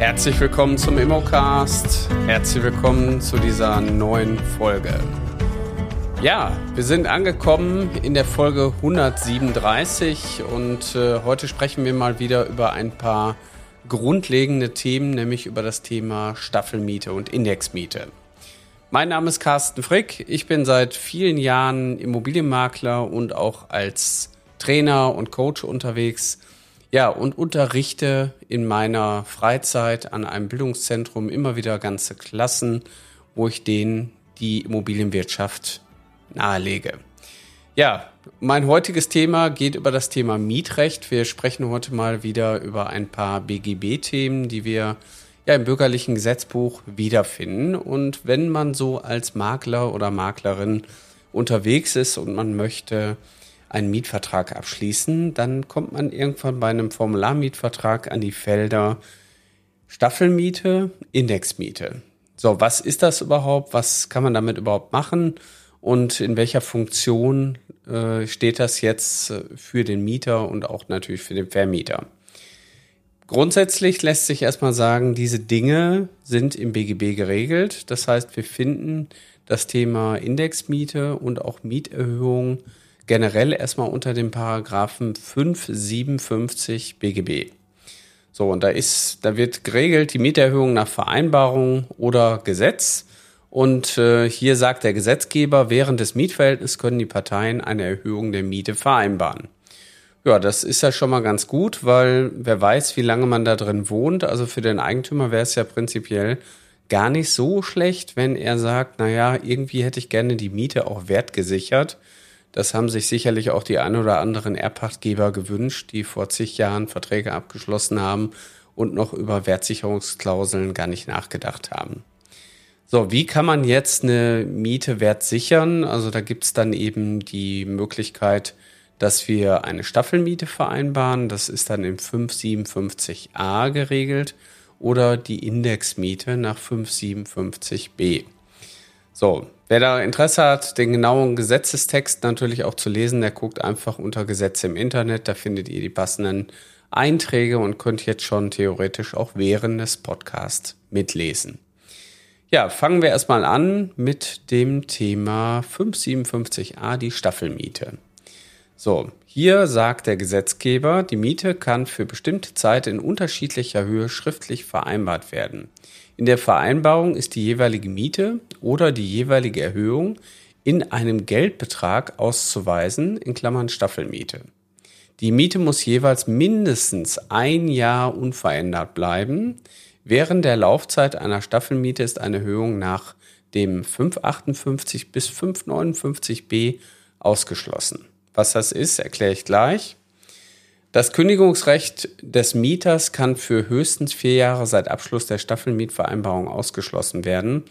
Herzlich willkommen zum Immocast. Herzlich willkommen zu dieser neuen Folge. Ja, wir sind angekommen in der Folge 137 und äh, heute sprechen wir mal wieder über ein paar grundlegende Themen, nämlich über das Thema Staffelmiete und Indexmiete. Mein Name ist Carsten Frick. Ich bin seit vielen Jahren Immobilienmakler und auch als Trainer und Coach unterwegs. Ja, und unterrichte in meiner Freizeit an einem Bildungszentrum immer wieder ganze Klassen, wo ich denen die Immobilienwirtschaft nahelege. Ja, mein heutiges Thema geht über das Thema Mietrecht. Wir sprechen heute mal wieder über ein paar BGB-Themen, die wir ja im bürgerlichen Gesetzbuch wiederfinden. Und wenn man so als Makler oder Maklerin unterwegs ist und man möchte einen Mietvertrag abschließen, dann kommt man irgendwann bei einem Formularmietvertrag an die Felder Staffelmiete, Indexmiete. So, was ist das überhaupt? Was kann man damit überhaupt machen? Und in welcher Funktion äh, steht das jetzt äh, für den Mieter und auch natürlich für den Vermieter? Grundsätzlich lässt sich erstmal sagen, diese Dinge sind im BGB geregelt. Das heißt, wir finden das Thema Indexmiete und auch Mieterhöhung generell erstmal unter dem Paragraphen 557 BGB. So, und da ist, da wird geregelt die Mieterhöhung nach Vereinbarung oder Gesetz. Und äh, hier sagt der Gesetzgeber, während des Mietverhältnisses können die Parteien eine Erhöhung der Miete vereinbaren. Ja, das ist ja schon mal ganz gut, weil wer weiß, wie lange man da drin wohnt. Also für den Eigentümer wäre es ja prinzipiell gar nicht so schlecht, wenn er sagt, na ja, irgendwie hätte ich gerne die Miete auch wertgesichert. Das haben sich sicherlich auch die ein oder anderen Erbpachtgeber gewünscht, die vor zig Jahren Verträge abgeschlossen haben und noch über Wertsicherungsklauseln gar nicht nachgedacht haben. So, wie kann man jetzt eine Miete wertsichern? Also da gibt's dann eben die Möglichkeit, dass wir eine Staffelmiete vereinbaren. Das ist dann im 557a geregelt oder die Indexmiete nach 557b. So, wer da Interesse hat, den genauen Gesetzestext natürlich auch zu lesen, der guckt einfach unter Gesetze im Internet. Da findet ihr die passenden Einträge und könnt jetzt schon theoretisch auch während des Podcasts mitlesen. Ja, fangen wir erstmal an mit dem Thema 557a, die Staffelmiete. So, hier sagt der Gesetzgeber, die Miete kann für bestimmte Zeit in unterschiedlicher Höhe schriftlich vereinbart werden. In der Vereinbarung ist die jeweilige Miete oder die jeweilige Erhöhung in einem Geldbetrag auszuweisen, in Klammern Staffelmiete. Die Miete muss jeweils mindestens ein Jahr unverändert bleiben. Während der Laufzeit einer Staffelmiete ist eine Erhöhung nach dem 558 bis 559b ausgeschlossen. Was das ist, erkläre ich gleich. Das Kündigungsrecht des Mieters kann für höchstens vier Jahre seit Abschluss der Staffelmietvereinbarung ausgeschlossen werden.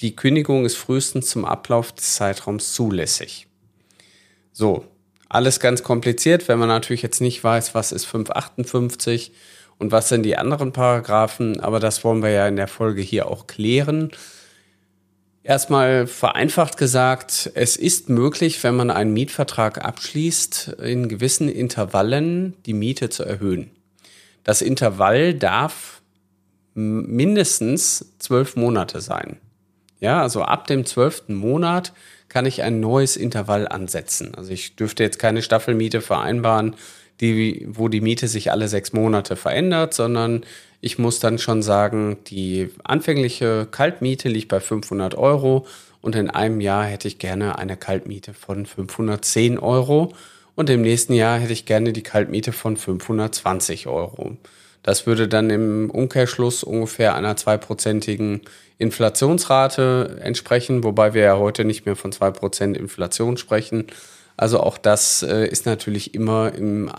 Die Kündigung ist frühestens zum Ablauf des Zeitraums zulässig. So, alles ganz kompliziert, wenn man natürlich jetzt nicht weiß, was ist 558 und was sind die anderen Paragraphen, aber das wollen wir ja in der Folge hier auch klären. Erstmal vereinfacht gesagt, es ist möglich, wenn man einen Mietvertrag abschließt, in gewissen Intervallen die Miete zu erhöhen. Das Intervall darf mindestens zwölf Monate sein. Ja, also ab dem zwölften Monat kann ich ein neues Intervall ansetzen. Also ich dürfte jetzt keine Staffelmiete vereinbaren, die, wo die Miete sich alle sechs Monate verändert, sondern ich muss dann schon sagen, die anfängliche Kaltmiete liegt bei 500 Euro und in einem Jahr hätte ich gerne eine Kaltmiete von 510 Euro und im nächsten Jahr hätte ich gerne die Kaltmiete von 520 Euro. Das würde dann im Umkehrschluss ungefähr einer zweiprozentigen Inflationsrate entsprechen, wobei wir ja heute nicht mehr von zwei Prozent Inflation sprechen. Also auch das äh, ist natürlich immer im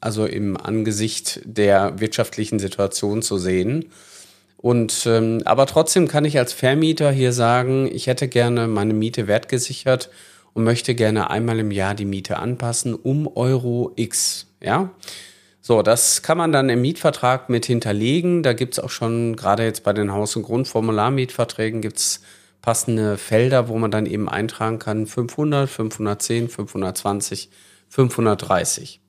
also im Angesicht der wirtschaftlichen Situation zu sehen. Und ähm, aber trotzdem kann ich als Vermieter hier sagen, ich hätte gerne meine Miete wertgesichert und möchte gerne einmal im Jahr die Miete anpassen um Euro X. Ja. So, das kann man dann im Mietvertrag mit hinterlegen. Da gibt's auch schon, gerade jetzt bei den Haus- und Grundformularmietverträgen, gibt's passende Felder, wo man dann eben eintragen kann 500, 510, 520, 530.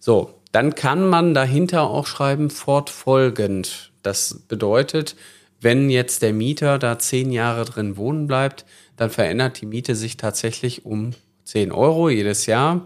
So, dann kann man dahinter auch schreiben fortfolgend. Das bedeutet, wenn jetzt der Mieter da zehn Jahre drin wohnen bleibt, dann verändert die Miete sich tatsächlich um 10 Euro jedes Jahr.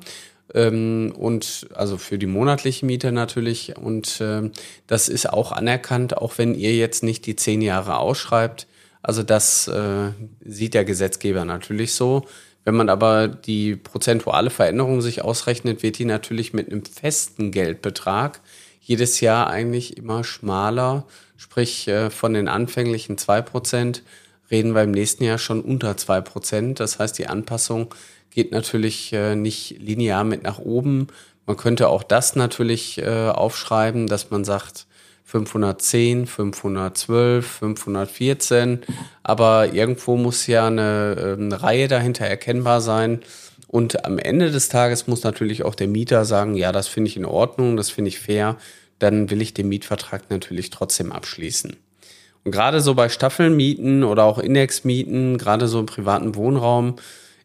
Ähm, und also für die monatliche Miete natürlich. Und äh, das ist auch anerkannt, auch wenn ihr jetzt nicht die zehn Jahre ausschreibt. Also das äh, sieht der Gesetzgeber natürlich so. Wenn man aber die prozentuale Veränderung sich ausrechnet, wird die natürlich mit einem festen Geldbetrag jedes Jahr eigentlich immer schmaler. Sprich, äh, von den anfänglichen zwei Prozent reden wir im nächsten Jahr schon unter zwei Prozent. Das heißt, die Anpassung geht natürlich äh, nicht linear mit nach oben. Man könnte auch das natürlich äh, aufschreiben, dass man sagt 510, 512, 514. Aber irgendwo muss ja eine, eine Reihe dahinter erkennbar sein. Und am Ende des Tages muss natürlich auch der Mieter sagen, ja, das finde ich in Ordnung, das finde ich fair. Dann will ich den Mietvertrag natürlich trotzdem abschließen. Und gerade so bei Staffelmieten oder auch Indexmieten, gerade so im privaten Wohnraum,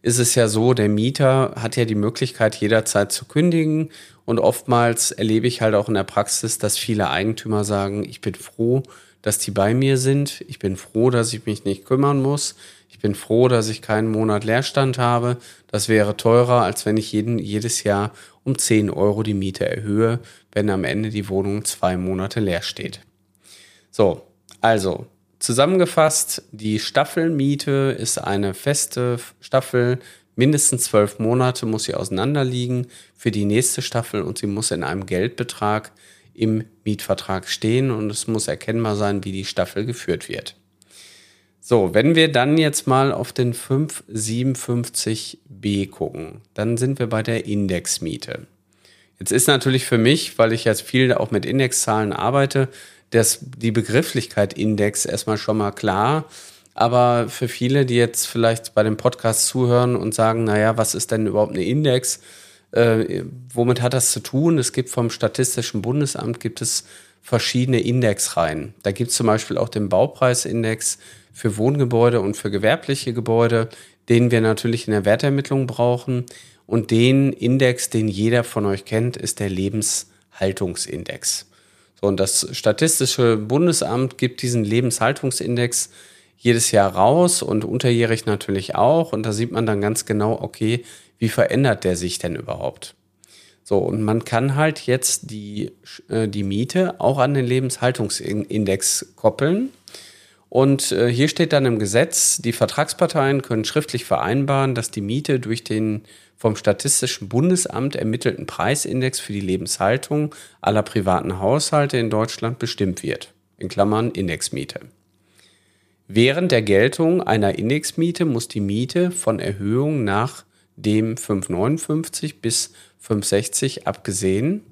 ist es ja so, der Mieter hat ja die Möglichkeit, jederzeit zu kündigen. Und oftmals erlebe ich halt auch in der Praxis, dass viele Eigentümer sagen, ich bin froh, dass die bei mir sind. Ich bin froh, dass ich mich nicht kümmern muss. Ich bin froh, dass ich keinen Monat Leerstand habe. Das wäre teurer, als wenn ich jeden, jedes Jahr um 10 Euro die Miete erhöhe, wenn am Ende die Wohnung zwei Monate leer steht. So, also zusammengefasst, die Staffelmiete ist eine feste Staffel. Mindestens zwölf Monate muss sie auseinanderliegen für die nächste Staffel und sie muss in einem Geldbetrag im Mietvertrag stehen und es muss erkennbar sein, wie die Staffel geführt wird. So, wenn wir dann jetzt mal auf den 557b gucken, dann sind wir bei der Indexmiete. Jetzt ist natürlich für mich, weil ich jetzt viel auch mit Indexzahlen arbeite, das, die Begrifflichkeit Index erstmal schon mal klar. Aber für viele, die jetzt vielleicht bei dem Podcast zuhören und sagen, naja, was ist denn überhaupt eine Index? Äh, womit hat das zu tun? Es gibt vom Statistischen Bundesamt gibt es verschiedene Indexreihen. Da gibt es zum Beispiel auch den Baupreisindex für Wohngebäude und für gewerbliche Gebäude, den wir natürlich in der Wertermittlung brauchen. Und den Index, den jeder von euch kennt, ist der Lebenshaltungsindex. So, und das Statistische Bundesamt gibt diesen Lebenshaltungsindex jedes Jahr raus und unterjährig natürlich auch. Und da sieht man dann ganz genau, okay, wie verändert der sich denn überhaupt? So, und man kann halt jetzt die, äh, die Miete auch an den Lebenshaltungsindex koppeln. Und äh, hier steht dann im Gesetz, die Vertragsparteien können schriftlich vereinbaren, dass die Miete durch den vom Statistischen Bundesamt ermittelten Preisindex für die Lebenshaltung aller privaten Haushalte in Deutschland bestimmt wird. In Klammern Indexmiete. Während der Geltung einer Indexmiete muss die Miete von Erhöhung nach dem 559 bis 560 abgesehen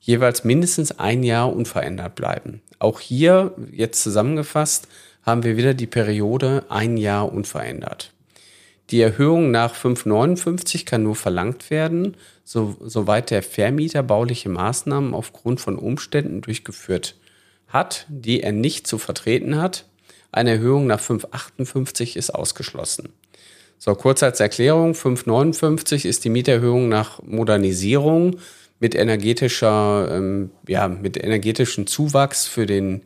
jeweils mindestens ein Jahr unverändert bleiben. Auch hier, jetzt zusammengefasst, haben wir wieder die Periode ein Jahr unverändert. Die Erhöhung nach 559 kann nur verlangt werden, so, soweit der Vermieter bauliche Maßnahmen aufgrund von Umständen durchgeführt hat, die er nicht zu vertreten hat. Eine Erhöhung nach 558 ist ausgeschlossen. So, kurz als Erklärung, 559 ist die Mieterhöhung nach Modernisierung mit energetischer, ähm, ja, mit energetischem Zuwachs für den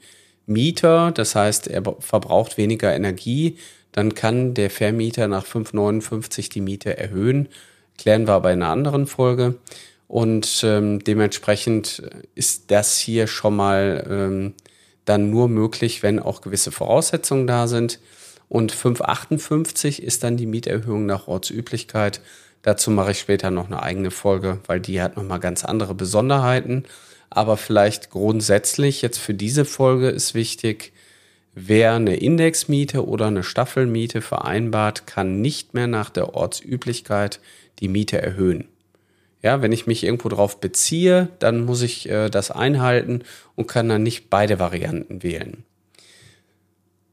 Mieter. Das heißt, er verbraucht weniger Energie dann kann der Vermieter nach 5,59 die Miete erhöhen. Klären wir aber in einer anderen Folge. Und ähm, dementsprechend ist das hier schon mal ähm, dann nur möglich, wenn auch gewisse Voraussetzungen da sind. Und 5,58 ist dann die Mieterhöhung nach Ortsüblichkeit. Dazu mache ich später noch eine eigene Folge, weil die hat nochmal ganz andere Besonderheiten. Aber vielleicht grundsätzlich jetzt für diese Folge ist wichtig, Wer eine Indexmiete oder eine Staffelmiete vereinbart, kann nicht mehr nach der Ortsüblichkeit die Miete erhöhen. Ja, wenn ich mich irgendwo drauf beziehe, dann muss ich äh, das einhalten und kann dann nicht beide Varianten wählen.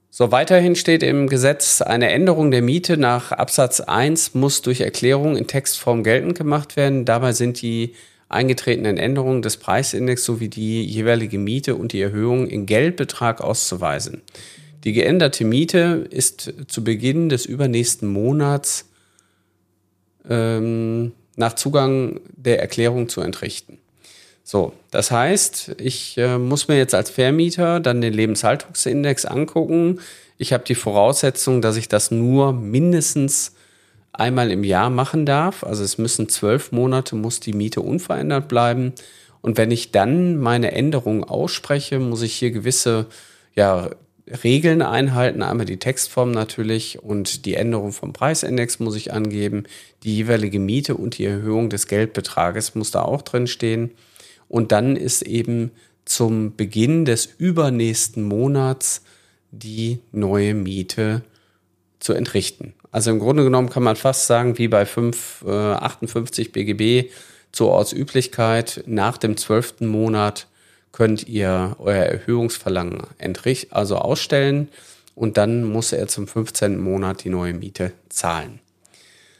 So, weiterhin steht im Gesetz, eine Änderung der Miete nach Absatz 1 muss durch Erklärung in Textform geltend gemacht werden. Dabei sind die eingetretenen Änderungen des Preisindex sowie die jeweilige Miete und die Erhöhung in Geldbetrag auszuweisen. Die geänderte Miete ist zu Beginn des übernächsten Monats ähm, nach Zugang der Erklärung zu entrichten. So, das heißt, ich äh, muss mir jetzt als Vermieter dann den Lebenshaltungsindex angucken. Ich habe die Voraussetzung, dass ich das nur mindestens einmal im Jahr machen darf. Also es müssen zwölf Monate, muss die Miete unverändert bleiben. Und wenn ich dann meine Änderungen ausspreche, muss ich hier gewisse ja, Regeln einhalten. Einmal die Textform natürlich und die Änderung vom Preisindex muss ich angeben. Die jeweilige Miete und die Erhöhung des Geldbetrages muss da auch drin stehen. Und dann ist eben zum Beginn des übernächsten Monats die neue Miete zu entrichten. Also im Grunde genommen kann man fast sagen, wie bei 5, äh, 58 BGB zur Ortsüblichkeit, nach dem zwölften Monat könnt ihr euer Erhöhungsverlangen entrichten, also ausstellen und dann muss er zum 15. Monat die neue Miete zahlen.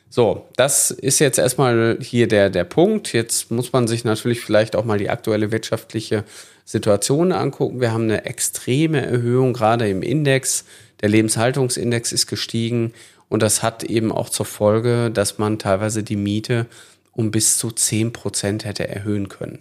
So, das ist jetzt erstmal hier der, der Punkt. Jetzt muss man sich natürlich vielleicht auch mal die aktuelle wirtschaftliche Situation angucken. Wir haben eine extreme Erhöhung gerade im Index. Der Lebenshaltungsindex ist gestiegen und das hat eben auch zur Folge, dass man teilweise die Miete um bis zu 10 Prozent hätte erhöhen können.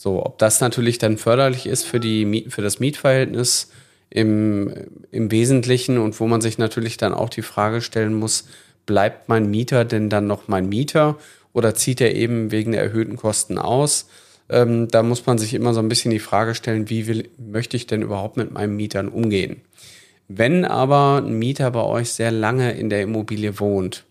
So, ob das natürlich dann förderlich ist für, die, für das Mietverhältnis im, im Wesentlichen und wo man sich natürlich dann auch die Frage stellen muss, bleibt mein Mieter denn dann noch mein Mieter oder zieht er eben wegen der erhöhten Kosten aus? Ähm, da muss man sich immer so ein bisschen die Frage stellen, wie will, möchte ich denn überhaupt mit meinen Mietern umgehen? Wenn aber ein Mieter bei euch sehr lange in der Immobilie wohnt,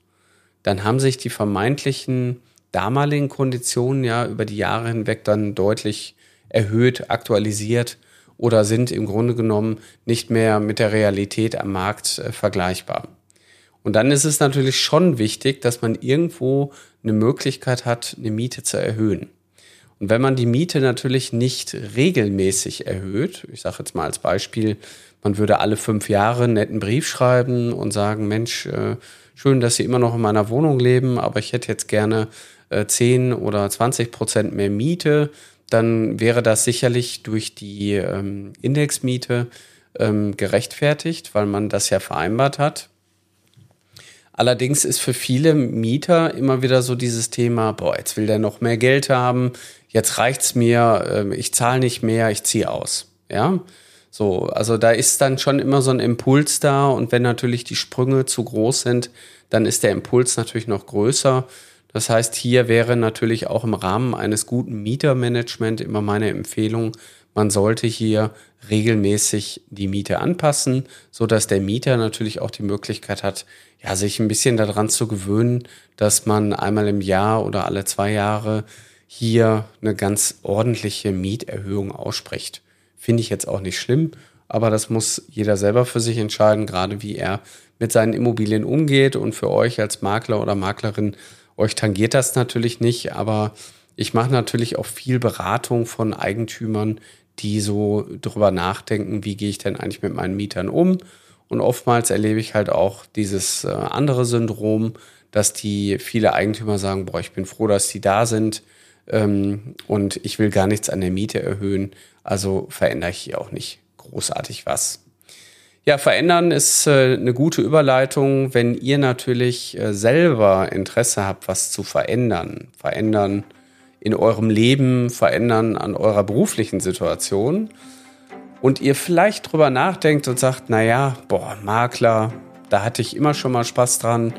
dann haben sich die vermeintlichen damaligen Konditionen ja über die Jahre hinweg dann deutlich erhöht, aktualisiert oder sind im Grunde genommen nicht mehr mit der Realität am Markt äh, vergleichbar. Und dann ist es natürlich schon wichtig, dass man irgendwo eine Möglichkeit hat, eine Miete zu erhöhen. Und wenn man die Miete natürlich nicht regelmäßig erhöht, ich sage jetzt mal als Beispiel, man würde alle fünf Jahre einen netten Brief schreiben und sagen, Mensch, äh, schön, dass Sie immer noch in meiner Wohnung leben, aber ich hätte jetzt gerne äh, 10 oder 20 Prozent mehr Miete, dann wäre das sicherlich durch die ähm, Indexmiete ähm, gerechtfertigt, weil man das ja vereinbart hat. Allerdings ist für viele Mieter immer wieder so dieses Thema, boah, jetzt will der noch mehr Geld haben, jetzt reicht's mir, äh, ich zahle nicht mehr, ich ziehe aus. Ja, so, also da ist dann schon immer so ein Impuls da und wenn natürlich die Sprünge zu groß sind, dann ist der Impuls natürlich noch größer. Das heißt, hier wäre natürlich auch im Rahmen eines guten Mietermanagement immer meine Empfehlung, man sollte hier regelmäßig die Miete anpassen, so dass der Mieter natürlich auch die Möglichkeit hat, ja, sich ein bisschen daran zu gewöhnen, dass man einmal im Jahr oder alle zwei Jahre hier eine ganz ordentliche Mieterhöhung ausspricht. Finde ich jetzt auch nicht schlimm, aber das muss jeder selber für sich entscheiden, gerade wie er mit seinen Immobilien umgeht. Und für euch als Makler oder Maklerin, euch tangiert das natürlich nicht, aber ich mache natürlich auch viel Beratung von Eigentümern, die so drüber nachdenken, wie gehe ich denn eigentlich mit meinen Mietern um. Und oftmals erlebe ich halt auch dieses äh, andere Syndrom, dass die viele Eigentümer sagen, boah, ich bin froh, dass die da sind ähm, und ich will gar nichts an der Miete erhöhen. Also verändere ich hier auch nicht großartig was. Ja, verändern ist äh, eine gute Überleitung, wenn ihr natürlich äh, selber Interesse habt, was zu verändern. Verändern in eurem Leben, verändern an eurer beruflichen Situation. Und ihr vielleicht drüber nachdenkt und sagt, naja, boah, Makler, da hatte ich immer schon mal Spaß dran,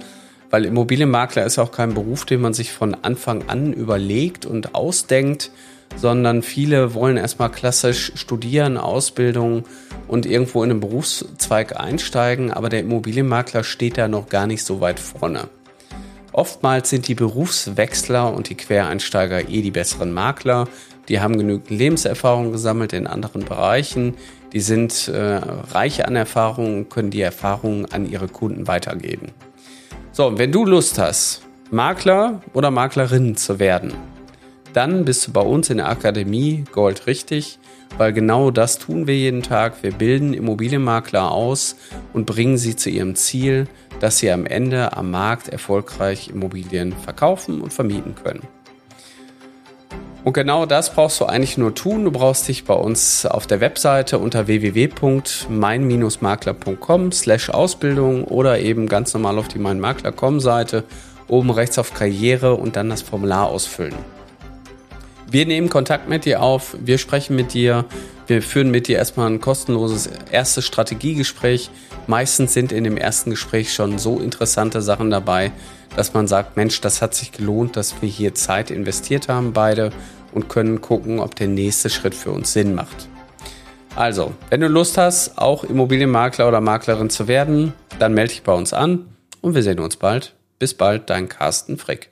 weil Immobilienmakler ist auch kein Beruf, den man sich von Anfang an überlegt und ausdenkt, sondern viele wollen erstmal klassisch studieren, Ausbildung und irgendwo in einen Berufszweig einsteigen, aber der Immobilienmakler steht da noch gar nicht so weit vorne. Oftmals sind die Berufswechsler und die Quereinsteiger eh die besseren Makler. Die haben genügend Lebenserfahrung gesammelt in anderen Bereichen. Die sind äh, reich an Erfahrungen und können die Erfahrungen an ihre Kunden weitergeben. So, wenn du Lust hast, Makler oder Maklerin zu werden, dann bist du bei uns in der Akademie Gold richtig, weil genau das tun wir jeden Tag. Wir bilden Immobilienmakler aus und bringen sie zu ihrem Ziel, dass sie am Ende am Markt erfolgreich Immobilien verkaufen und vermieten können. Und genau das brauchst du eigentlich nur tun. Du brauchst dich bei uns auf der Webseite unter www.mein-makler.com slash Ausbildung oder eben ganz normal auf die meinmakler.com Seite oben rechts auf Karriere und dann das Formular ausfüllen. Wir nehmen Kontakt mit dir auf, wir sprechen mit dir, wir führen mit dir erstmal ein kostenloses erstes Strategiegespräch. Meistens sind in dem ersten Gespräch schon so interessante Sachen dabei, dass man sagt, Mensch, das hat sich gelohnt, dass wir hier Zeit investiert haben, beide, und können gucken, ob der nächste Schritt für uns Sinn macht. Also, wenn du Lust hast, auch Immobilienmakler oder Maklerin zu werden, dann melde dich bei uns an und wir sehen uns bald. Bis bald, dein Carsten Frick.